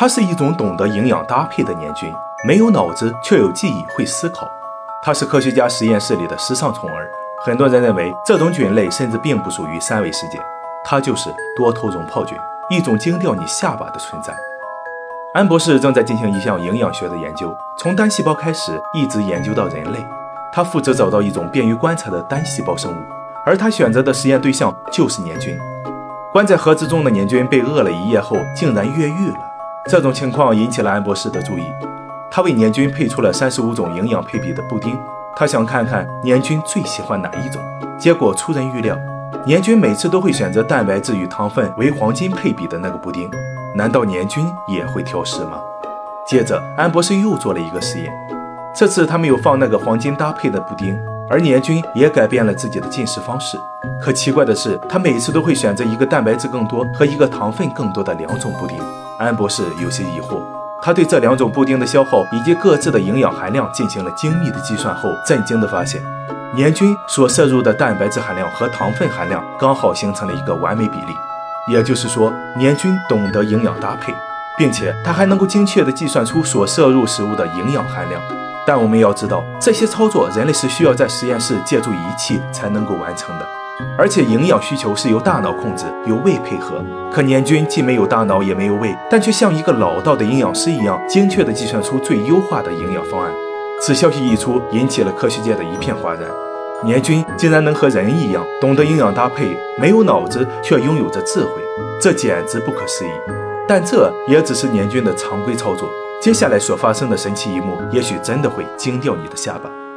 它是一种懂得营养搭配的年菌，没有脑子却有记忆，会思考。它是科学家实验室里的时尚宠儿。很多人认为这种菌类甚至并不属于三维世界，它就是多头绒泡菌，一种惊掉你下巴的存在。安博士正在进行一项营养学的研究，从单细胞开始，一直研究到人类。他负责找到一种便于观察的单细胞生物，而他选择的实验对象就是年菌。关在盒子中的年菌被饿了一夜后，竟然越狱了。这种情况引起了安博士的注意，他为年均配出了三十五种营养配比的布丁，他想看看年均最喜欢哪一种。结果出人预料，年均每次都会选择蛋白质与糖分为黄金配比的那个布丁。难道年均也会挑食吗？接着，安博士又做了一个实验，这次他没有放那个黄金搭配的布丁，而年均也改变了自己的进食方式。可奇怪的是，他每次都会选择一个蛋白质更多和一个糖分更多的两种布丁。安博士有些疑惑，他对这两种布丁的消耗以及各自的营养含量进行了精密的计算后，震惊地发现，年均所摄入的蛋白质含量和糖分含量刚好形成了一个完美比例。也就是说，年均懂得营养搭配，并且他还能够精确地计算出所摄入食物的营养含量。但我们要知道，这些操作人类是需要在实验室借助仪器才能够完成的。而且营养需求是由大脑控制，由胃配合。可年菌既没有大脑，也没有胃，但却像一个老道的营养师一样，精确地计算出最优化的营养方案。此消息一出，引起了科学界的一片哗然。年菌竟然能和人一样懂得营养搭配，没有脑子却拥有着智慧，这简直不可思议。但这也只是年菌的常规操作。接下来所发生的神奇一幕，也许真的会惊掉你的下巴。